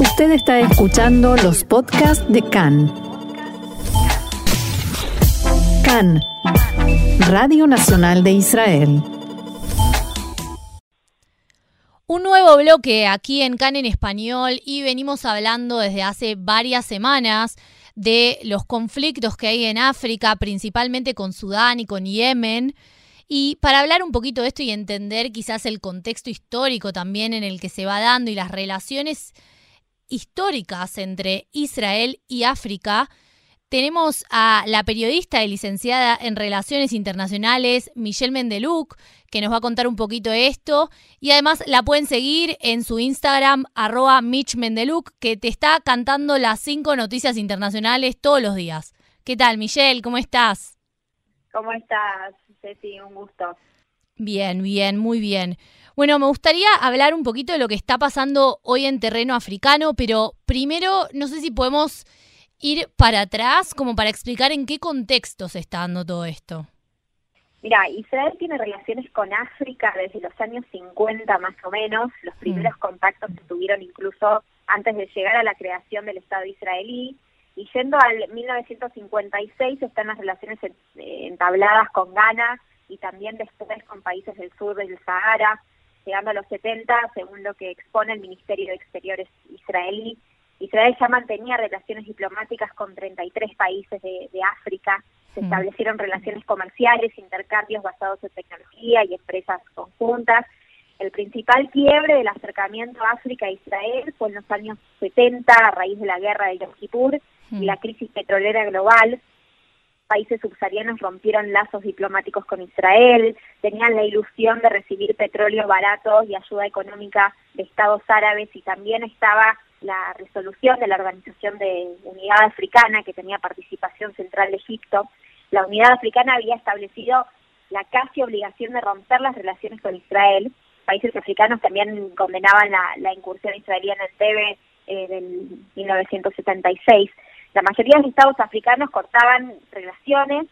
Usted está escuchando los podcasts de CAN. CAN, Radio Nacional de Israel. Un nuevo bloque aquí en CAN en español y venimos hablando desde hace varias semanas de los conflictos que hay en África, principalmente con Sudán y con Yemen. Y para hablar un poquito de esto y entender quizás el contexto histórico también en el que se va dando y las relaciones históricas entre Israel y África, tenemos a la periodista y licenciada en Relaciones Internacionales, Michelle Mendeluc, que nos va a contar un poquito de esto. Y además la pueden seguir en su Instagram, arroba Mitch Mendeluc, que te está cantando las cinco noticias internacionales todos los días. ¿Qué tal, Michelle? ¿Cómo estás? ¿Cómo estás, Ceci? Un gusto. Bien, bien, muy bien. Bueno, me gustaría hablar un poquito de lo que está pasando hoy en terreno africano, pero primero no sé si podemos ir para atrás como para explicar en qué contexto se está dando todo esto. Mira, Israel tiene relaciones con África desde los años 50 más o menos, los mm. primeros contactos que tuvieron incluso antes de llegar a la creación del Estado israelí, y yendo al 1956 están las relaciones entabladas con Ghana y también después con países del sur del Sahara, llegando a los 70, según lo que expone el Ministerio de Exteriores israelí, Israel ya mantenía relaciones diplomáticas con 33 países de, África, se mm. establecieron relaciones comerciales, intercambios basados en tecnología y empresas conjuntas. El principal quiebre del acercamiento África-Israel fue en los años 70 a raíz de la guerra de Yom Kippur y mm. la crisis petrolera global. Países subsaharianos rompieron lazos diplomáticos con Israel, tenían la ilusión de recibir petróleo barato y ayuda económica de estados árabes y también estaba la resolución de la Organización de Unidad Africana, que tenía participación central de Egipto, la Unidad Africana había establecido la casi obligación de romper las relaciones con Israel. Países africanos también condenaban la, incursión israelí en el Tebe eh, del 1976. La mayoría de los estados africanos cortaban relaciones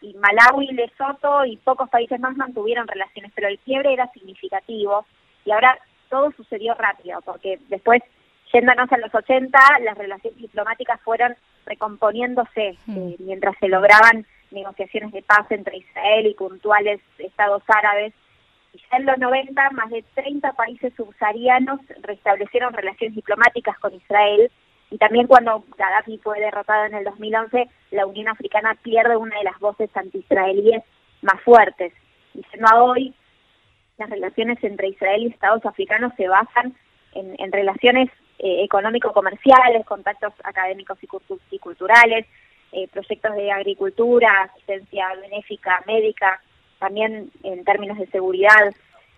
y Malawi, Lesoto y pocos países más mantuvieron relaciones, pero el quiebre era significativo y ahora todo sucedió rápido, porque después Yéndonos a los 80, las relaciones diplomáticas fueron recomponiéndose mm. eh, mientras se lograban negociaciones de paz entre Israel y puntuales estados árabes. Y ya en los 90, más de 30 países subsaharianos restablecieron relaciones diplomáticas con Israel. Y también cuando Gaddafi fue derrotado en el 2011, la Unión Africana pierde una de las voces anti-israelíes más fuertes. Y siendo a hoy, las relaciones entre Israel y estados africanos se basan en, en relaciones eh, económico-comerciales, contactos académicos y, culturales, eh, proyectos de agricultura, asistencia benéfica, médica, también en términos de seguridad.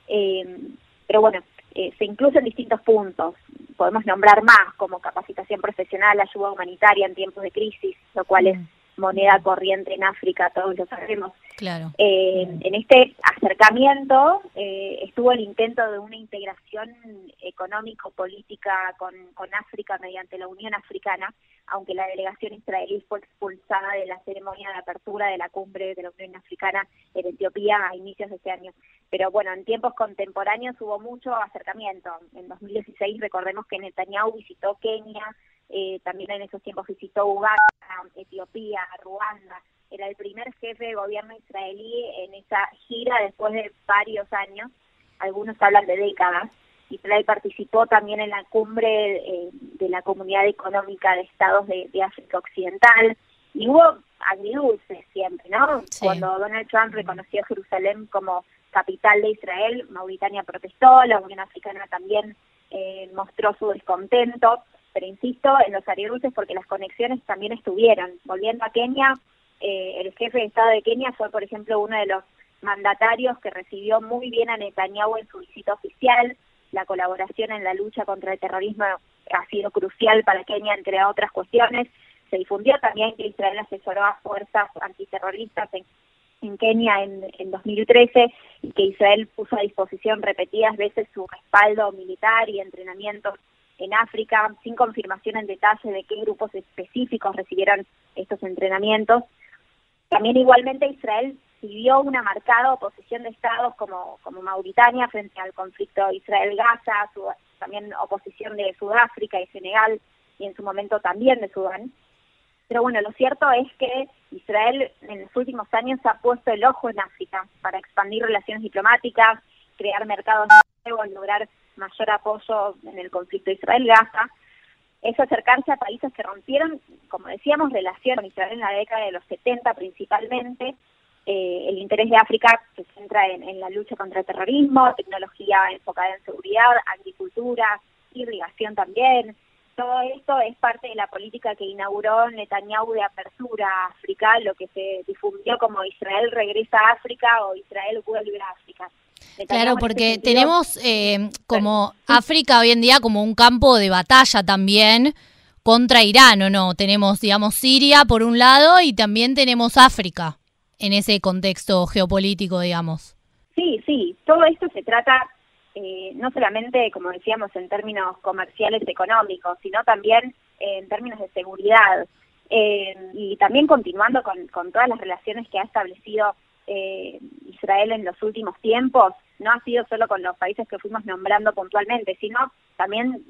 Eh, pero bueno, se incluyen distintos puntos. Podemos nombrar más como capacitación profesional, ayuda humanitaria en tiempos de crisis, lo cual es mm moneda corriente en África, todos lo sabemos. Claro. Eh, en este acercamiento eh, estuvo el intento de una integración económico-política con, con África mediante la Unión Africana, aunque la delegación israelí fue expulsada de la ceremonia de apertura de la cumbre de la Unión Africana en Etiopía a inicios de este año. Pero bueno, en tiempos contemporáneos hubo mucho acercamiento. En 2016 recordemos que Netanyahu visitó Kenia, eh, también en esos tiempos visitó Uganda, Etiopía, Ruanda. Era el primer jefe de gobierno israelí en esa gira después de varios años, algunos hablan de décadas. Israel participó también en la cumbre eh, de la Comunidad Económica de Estados de, África Occidental y hubo agridulces siempre, ¿no? Cuando Donald Trump reconoció Jerusalén como capital de Israel, Mauritania protestó, la Unión Africana también eh, mostró su descontento pero insisto en los agridulces porque las conexiones también estuvieron. Volviendo a Kenia, eh, el jefe de Estado de Kenia fue, por ejemplo, uno de los mandatarios que recibió muy bien a Netanyahu en su visita oficial. La colaboración en la lucha contra el terrorismo ha sido crucial para Kenia, entre otras cuestiones. Se difundió también que Israel asesoró a fuerzas antiterroristas en, en Kenia en, en 2013 y que Israel puso a disposición repetidas veces su respaldo militar y entrenamiento en África, sin confirmación en detalle de qué grupos específicos recibieron estos entrenamientos. También igualmente Israel siguió una marcada oposición de estados como, como Mauritania frente al conflicto Israel-Gaza, también oposición de Sudáfrica y Senegal, y en su momento también de Sudán. Pero bueno, lo cierto es que Israel en los últimos años ha puesto el ojo en África para expandir relaciones diplomáticas, crear mercados nuevos, lograr mayor apoyo en el conflicto Israel-Gaza. Es acercarse a países que rompieron, como decíamos, relación con Israel en la década de los 70 principalmente. Eh, el interés de África se centra en, en la lucha contra el terrorismo, tecnología enfocada en seguridad, agricultura, irrigación también, todo esto es parte de la política que inauguró Netanyahu de apertura a África, lo que se difundió como Israel regresa a África o Israel vuelve a África. claro, porque tenemos eh, como África hoy en día como un campo de batalla también contra Irán, ¿o no? Tenemos, digamos, Siria por un lado y también tenemos África en ese contexto geopolítico, digamos. Sí, sí, todo esto se trata eh, no solamente, como decíamos, en términos comerciales económicos, sino también en términos de seguridad. Eh, y también continuando con, todas las relaciones que ha establecido eh, Israel en los últimos tiempos, no ha sido solo con los países que fuimos nombrando puntualmente, sino también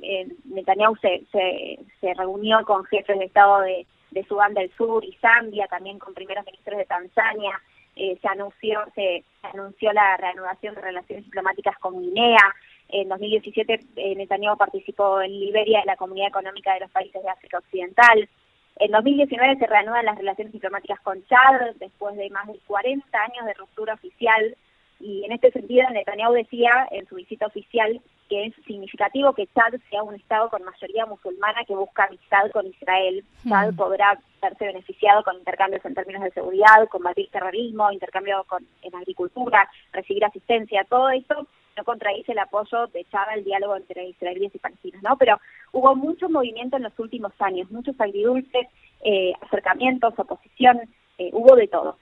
Netanyahu se, se, reunió con jefes de Estado de, de Sudán del Sur y Zambia, también con primeros ministros de Tanzania, eh, se anunció se, anunció la reanudación de relaciones diplomáticas con Guinea. En 2017 eh, Netanyahu participó en Liberia en la Comunidad Económica de los Países de África Occidental. En 2019 se reanudan las relaciones diplomáticas con Chad después de más de 40 años de ruptura oficial y en este sentido Netanyahu decía en su visita oficial que es significativo que Chad sea un Estado con mayoría musulmana que busca amistad con Israel. Chad hmm. podrá verse beneficiado con intercambios en términos de seguridad, combatir terrorismo, intercambio con, en agricultura, recibir asistencia, todo esto no contradice el apoyo de Chad al diálogo entre israelíes y palestinos, ¿no? Pero hubo mucho movimiento en los últimos años, muchos agridulces, eh, acercamientos, oposición, eh, hubo de todo.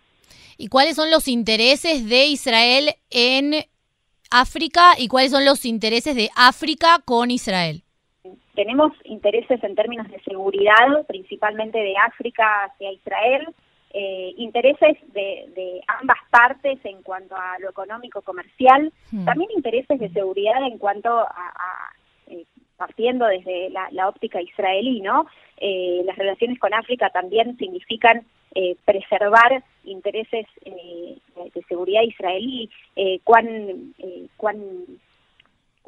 ¿Y cuáles son los intereses de Israel en África y cuáles son los intereses de África con Israel? Tenemos intereses en términos de seguridad, principalmente de África hacia Israel, eh, intereses de, ambas partes en cuanto a lo económico comercial, hmm. también intereses de seguridad en cuanto a, partiendo desde la, óptica israelí, ¿no? Eh, las relaciones con África también significan preservar intereses de seguridad israelí, cuán, cuán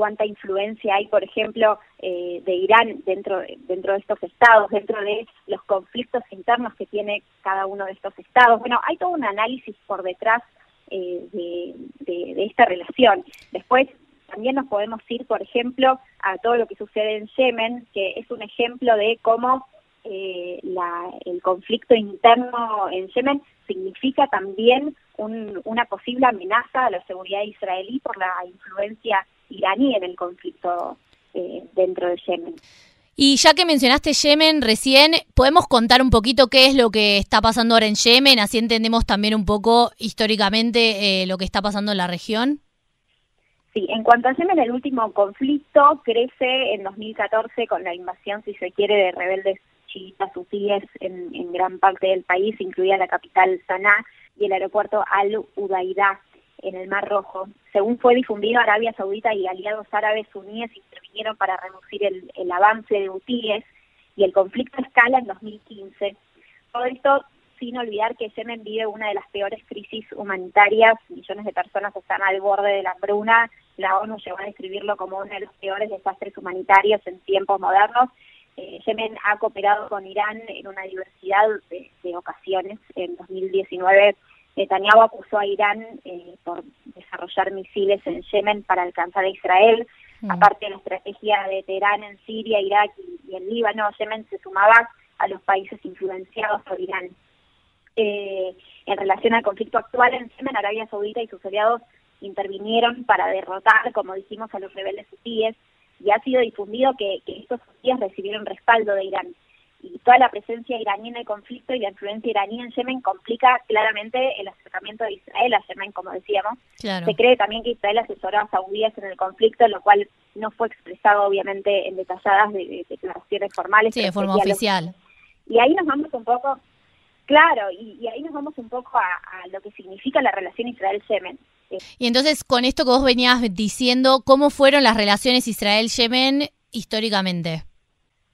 cuánta influencia hay, por ejemplo, eh, de Irán dentro, dentro de estos estados, dentro de los conflictos internos que tiene cada uno de estos estados. Bueno, hay todo un análisis por detrás eh, de, esta relación. Después, también nos podemos ir, por ejemplo, a todo lo que sucede en Yemen, que es un ejemplo de cómo eh, el conflicto interno en Yemen significa también una posible amenaza a la seguridad israelí por la influencia iraní en el conflicto eh, dentro de Yemen. Y ya que mencionaste Yemen recién, ¿podemos contar un poquito qué es lo que está pasando ahora en Yemen? Así entendemos también un poco históricamente eh, lo que está pasando en la región. Sí, en cuanto a Yemen, el último conflicto crece en 2014 con la invasión, si se quiere, de rebeldes chiitas hutíes en, gran parte del país, incluida la capital Sanaa y el aeropuerto Al-Udaida en el Mar Rojo. Según fue difundido, Arabia Saudita y aliados árabes unidos intervinieron para reducir el, avance de hutíes y el conflicto escala en 2015. Todo esto sin olvidar que Yemen vive una de las peores crisis humanitarias, millones de personas están al borde de la hambruna, la ONU llegó a describirlo como uno de los peores desastres humanitarios en tiempos modernos. Eh, Yemen ha cooperado con Irán en una diversidad de, de ocasiones. En 2019 Netanyahu acusó a Irán eh, por desarrollar misiles en Yemen para alcanzar a Israel, mm. aparte de la estrategia de Teherán en Siria, Irak y, en Líbano, Yemen se sumaba a los países influenciados por Irán. Eh, en relación al conflicto actual en Yemen, Arabia Saudita y sus aliados intervinieron para derrotar, como dijimos, a los rebeldes hutíes y ha sido difundido que, que estos hutíes recibieron respaldo de Irán y toda la presencia iraní en el conflicto y la influencia iraní en Yemen complica claramente el acercamiento de Israel a Yemen, como decíamos. Se cree también que Israel asesoró a saudíes en el conflicto, lo cual no fue expresado obviamente en detalladas de, declaraciones formales. Sí, de forma oficial. Y ahí nos vamos un poco, claro, y, ahí nos vamos un poco a, lo que significa la relación Israel-Yemen. Y entonces, con esto que vos venías diciendo, ¿cómo fueron las relaciones Israel-Yemen históricamente?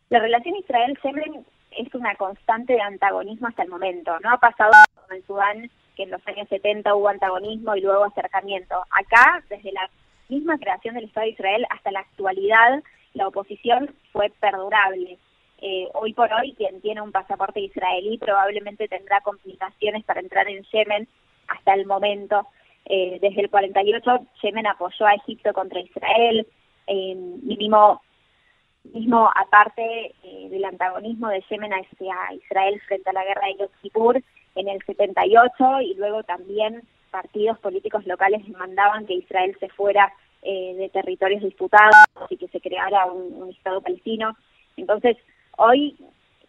La relación Israel-Yemen es una constante de antagonismo hasta el momento. No ha pasado como en Sudán, que en los años 70 hubo antagonismo y luego acercamiento. Acá, desde la misma creación del Estado de Israel hasta la actualidad, la oposición fue perdurable. Eh, hoy por hoy, quien tiene un pasaporte israelí probablemente tendrá complicaciones para entrar en Yemen hasta el momento. Eh, desde el 48, Yemen apoyó a Egipto contra Israel, eh, mismo aparte eh, del antagonismo de Yemen hacia Israel frente a la guerra de Yom Kippur en el 78 y luego también partidos políticos locales demandaban que Israel se fuera de territorios disputados y que se creara un, Estado palestino. Entonces, hoy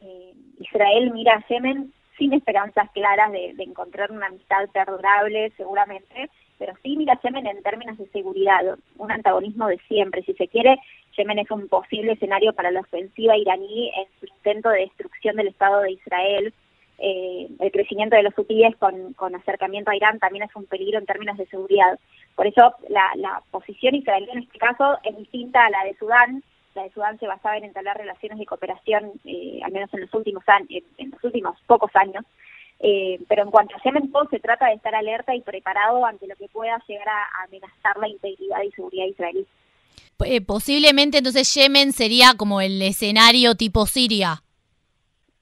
eh, Israel mira a Yemen sin esperanzas claras de, encontrar una amistad perdurable, seguramente, pero sí mira a Yemen en términos de seguridad, un antagonismo de siempre. Si se quiere, Yemen es un posible escenario para la ofensiva iraní en su intento de destrucción del Estado de Israel. Eh, el crecimiento de los hutíes con, con, acercamiento a Irán también es un peligro en términos de seguridad. Por eso la, la posición israelí en este caso es distinta a la de Sudán, la de Sudán se basaba en entablar relaciones de cooperación, eh, al menos en los últimos años, en los últimos pocos años. Eh, pero en cuanto a Yemen, todo se trata de estar alerta y preparado ante lo que pueda llegar a, amenazar la integridad y seguridad israelí. Eh, posiblemente entonces Yemen sería como el escenario tipo Siria.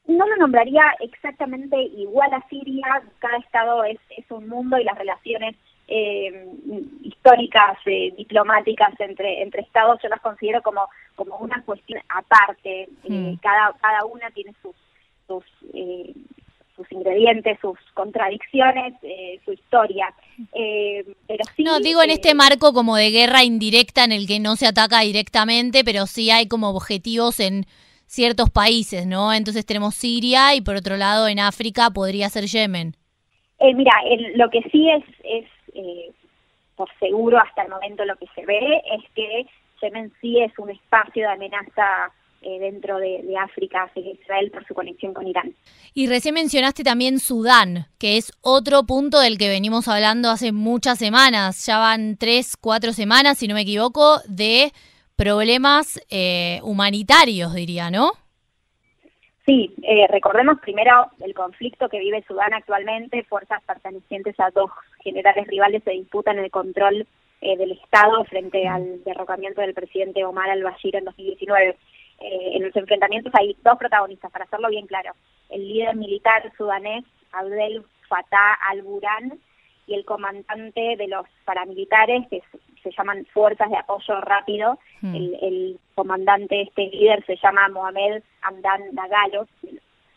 No lo nombraría exactamente igual a Siria, cada estado es, es un mundo y las relaciones eh, históricas, eh, diplomáticas entre, entre estados, yo las considero como, como una cuestión aparte. Eh, mm. cada, cada una tiene sus, sus, eh, sus ingredientes, sus contradicciones, su historia. pero sí, no, digo en este marco como de guerra indirecta en el que no se ataca directamente, pero sí hay como objetivos en ciertos países, ¿no? Entonces tenemos Siria y por otro lado en África podría ser Yemen. mira, lo que sí es, es eh, por seguro hasta el momento lo que se ve es que Yemen sí es un espacio de amenaza eh, dentro de, África hacia Israel por su conexión con Irán. Y recién mencionaste también Sudán, que es otro punto del que venimos hablando hace muchas semanas, ya van tres, cuatro semanas, si no me equivoco, de problemas eh, humanitarios, diría, ¿no? Sí, eh, recordemos primero el conflicto que vive Sudán actualmente. Fuerzas pertenecientes a dos generales rivales se disputan el control eh, del Estado frente al derrocamiento del presidente Omar al-Bashir en 2019. Eh, en los enfrentamientos hay dos protagonistas, para hacerlo bien claro. El líder militar sudanés, Abdel Fattah al-Burhan, y el comandante de los paramilitares, que se llaman Fuerzas de Apoyo Rápido. Hmm. El, comandante, este líder, se llama Mohamed Hamdan Dagalo.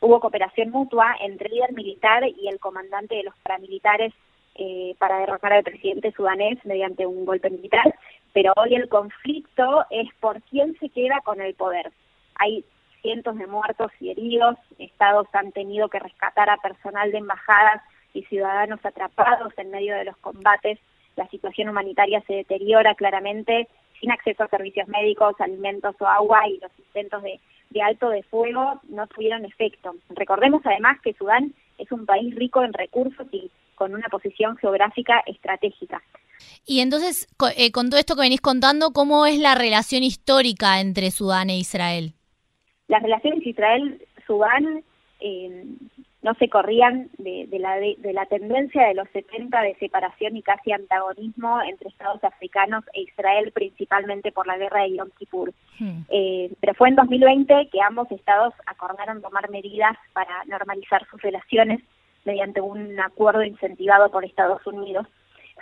Hubo cooperación mutua entre el líder militar y el comandante de los paramilitares eh, para derrocar al presidente sudanés mediante un golpe militar, pero hoy el conflicto es por quién se queda con el poder. Hay cientos de muertos y heridos, estados han tenido que rescatar a personal de embajadas y ciudadanos atrapados en medio de los combates, la situación humanitaria se deteriora claramente, sin acceso a servicios médicos, alimentos o agua y los intentos de, alto de fuego no tuvieron efecto. Recordemos además que Sudán es un país rico en recursos y con una posición geográfica estratégica. Y entonces, eh, con todo esto que venís contando, ¿cómo es la relación histórica entre Sudán e Israel? Las relaciones Israel-Sudán eh, no se corrían de, la, de, la tendencia de los 70 de separación y casi antagonismo entre estados africanos e Israel, principalmente por la guerra de Yom Kippur. Hmm. Eh, pero fue en 2020 que ambos estados acordaron tomar medidas para normalizar sus relaciones mediante un acuerdo incentivado por Estados Unidos.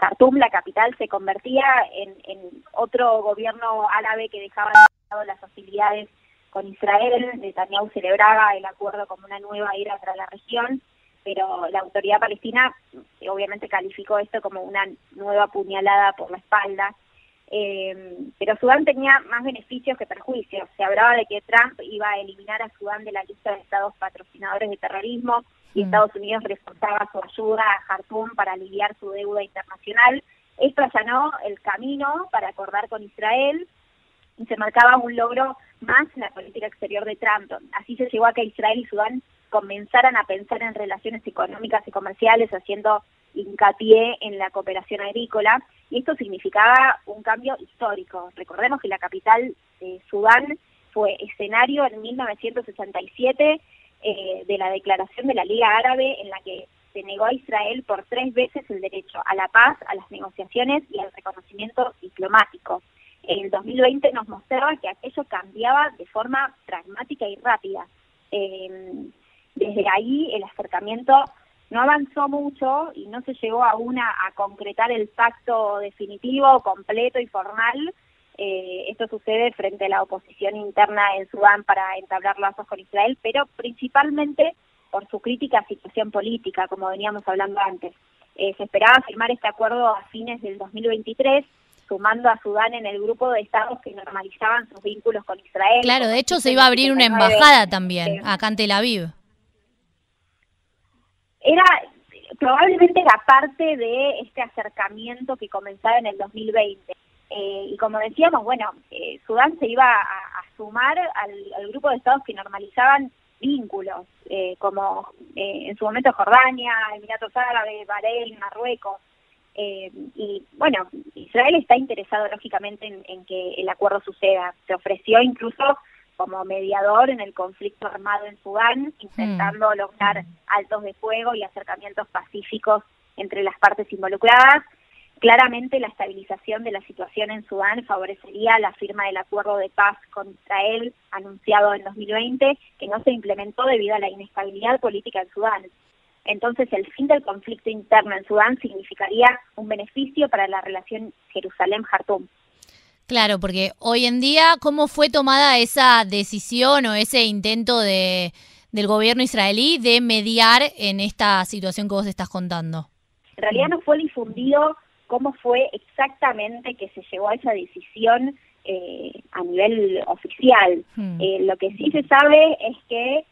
Khartoum, la capital, se convertía en, en otro gobierno árabe que dejaba de lado las hostilidades con Israel, Netanyahu celebraba el acuerdo como una nueva era para la región, pero la autoridad palestina eh, obviamente calificó esto como una nueva puñalada por la espalda. Eh, pero Sudán tenía más beneficios que perjuicios. Se hablaba de que Trump iba a eliminar a Sudán de la lista de estados patrocinadores de terrorismo y. Estados Unidos reforzaba su ayuda a Jartum para aliviar su deuda internacional. Esto allanó el camino para acordar con Israel y se marcaba un logro más la política exterior de Trump. Así se llegó a que Israel y Sudán comenzaran a pensar en relaciones económicas y comerciales, haciendo hincapié en la cooperación agrícola y esto significaba un cambio histórico. Recordemos que la capital de Sudán fue escenario en 1967 eh, de la declaración de la Liga Árabe en la que se negó a Israel por tres veces el derecho a la paz, a las negociaciones y al reconocimiento diplomático. El 2020 nos mostraba que aquello cambiaba de forma pragmática y rápida. Eh, desde ahí el acercamiento no avanzó mucho y no se llegó aún a, a concretar el pacto definitivo, completo y formal. Eh, esto sucede frente a la oposición interna en Sudán para entablar lazos con Israel, pero principalmente por su crítica a situación política, como veníamos hablando antes. Eh, se esperaba firmar este acuerdo a fines del 2023, sumando a Sudán en el grupo de estados que normalizaban sus vínculos con Israel. Claro, de hecho se iba a abrir una embajada también acá en Tel Aviv. Era probablemente era parte de este acercamiento que comenzaba en el 2020. Eh, y como decíamos, bueno, eh, Sudán se iba a, sumar al, grupo de estados que normalizaban vínculos, eh, como eh, en su momento Jordania, Emiratos Árabes, Bahrein, Marruecos. Eh, y bueno, Israel está interesado lógicamente en, que el acuerdo suceda. Se ofreció incluso como mediador en el conflicto armado en Sudán, intentando mm. lograr altos de fuego y acercamientos pacíficos entre las partes involucradas. Claramente la estabilización de la situación en Sudán favorecería la firma del acuerdo de paz con Israel anunciado en 2020, que no se implementó debido a la inestabilidad política en Sudán. Entonces el fin del conflicto interno en Sudán significaría un beneficio para la relación Jerusalén-Jartum. Claro, porque hoy en día, ¿cómo fue tomada esa decisión o ese intento de, del gobierno israelí de mediar en esta situación que vos estás contando? En realidad no fue difundido cómo fue exactamente que se llegó a esa decisión eh, a nivel oficial. Hmm. Eh, lo que sí se sabe es que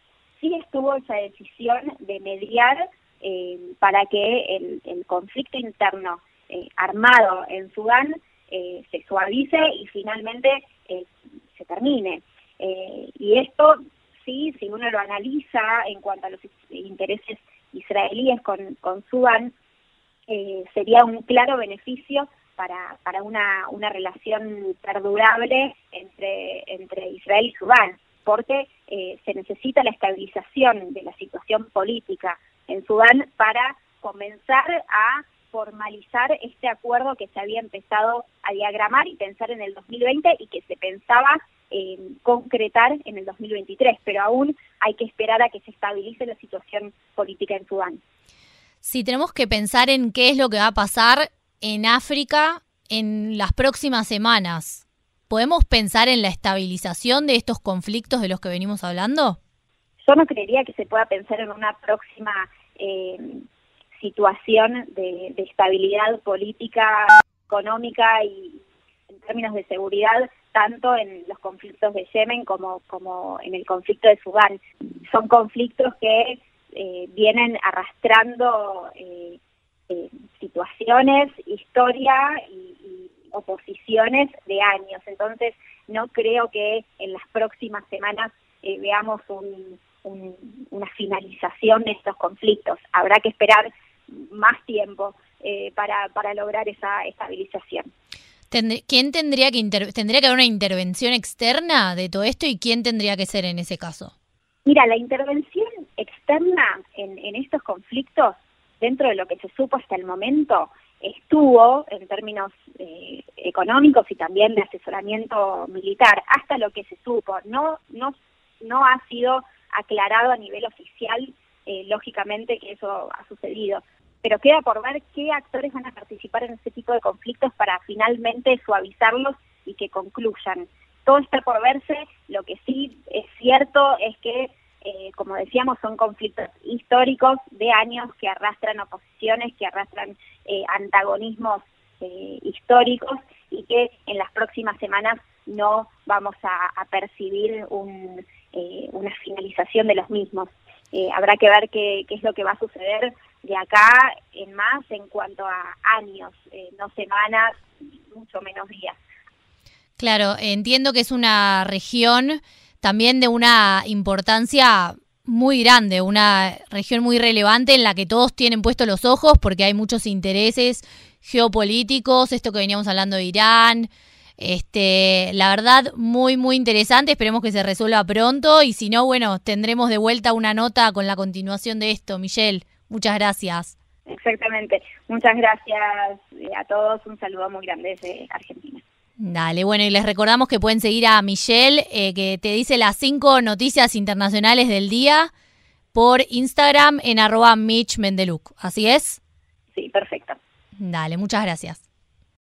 sí estuvo esa decisión de mediar eh, para que el, conflicto interno armado en Sudán se suavice y finalmente se termine. y esto sí, si uno lo analiza en cuanto a los intereses israelíes con, con Sudán, eh, sería un claro beneficio para, para una, una relación perdurable entre, entre Israel y Sudán, porque eh, se necesita la estabilización de la situación política en Sudán para comenzar a formalizar este acuerdo que se había empezado a diagramar y pensar en el 2020 y que se pensaba eh, concretar en el 2023, pero aún hay que esperar a que se estabilice la situación política en Sudán. Si tenemos que pensar en qué es lo que va a pasar en África en las próximas semanas, ¿podemos pensar en la estabilización de estos conflictos de los que venimos hablando? Yo no creería que se pueda pensar en una próxima eh, situación de, estabilidad política, económica y en términos de seguridad, tanto en los conflictos de Yemen como, en el conflicto de Sudán. Son conflictos que eh, vienen arrastrando eh, eh, situaciones, historia y, oposiciones de años. Entonces, no creo que en las próximas semanas veamos una finalización de estos conflictos. Habrá que esperar más tiempo para, para lograr esa estabilización. ¿Quién tendría que tendría que haber una intervención externa de todo esto y quién tendría que ser en ese caso? Mira, la intervención externa en, estos conflictos, dentro de lo que se supo hasta el momento, estuvo en términos eh, económicos y también de asesoramiento militar, hasta lo que se supo. No, no, no ha sido aclarado a nivel oficial, eh, lógicamente, que eso ha sucedido. Pero queda por ver qué actores van a participar en este tipo de conflictos para finalmente suavizarlos y que concluyan. Todo está por verse. Lo que sí es cierto es que eh, como decíamos, son conflictos históricos de años que arrastran oposiciones, que arrastran eh, antagonismos eh, históricos y que en las próximas semanas no vamos a, percibir una finalización de los mismos. habrá que ver qué, qué, es lo que va a suceder de acá en más en cuanto a años, no semanas, mucho menos días. Claro, entiendo que es una región también de una importancia muy grande, una región muy relevante en la que todos tienen puestos los ojos porque hay muchos intereses geopolíticos, esto que veníamos hablando de Irán. Este, la verdad, muy, muy interesante. Esperemos que se resuelva pronto. Y si no, bueno, tendremos de vuelta una nota con la continuación de esto. Michelle, muchas gracias. Exactamente. Muchas gracias a todos. Un saludo muy grande desde Argentina. Dale, bueno, y les recordamos que pueden seguir a Michelle, eh, que te dice las cinco noticias internacionales del día por Instagram en arroba Mitch Mendeluk. ¿Así es? Sí, perfecto. Dale, muchas gracias.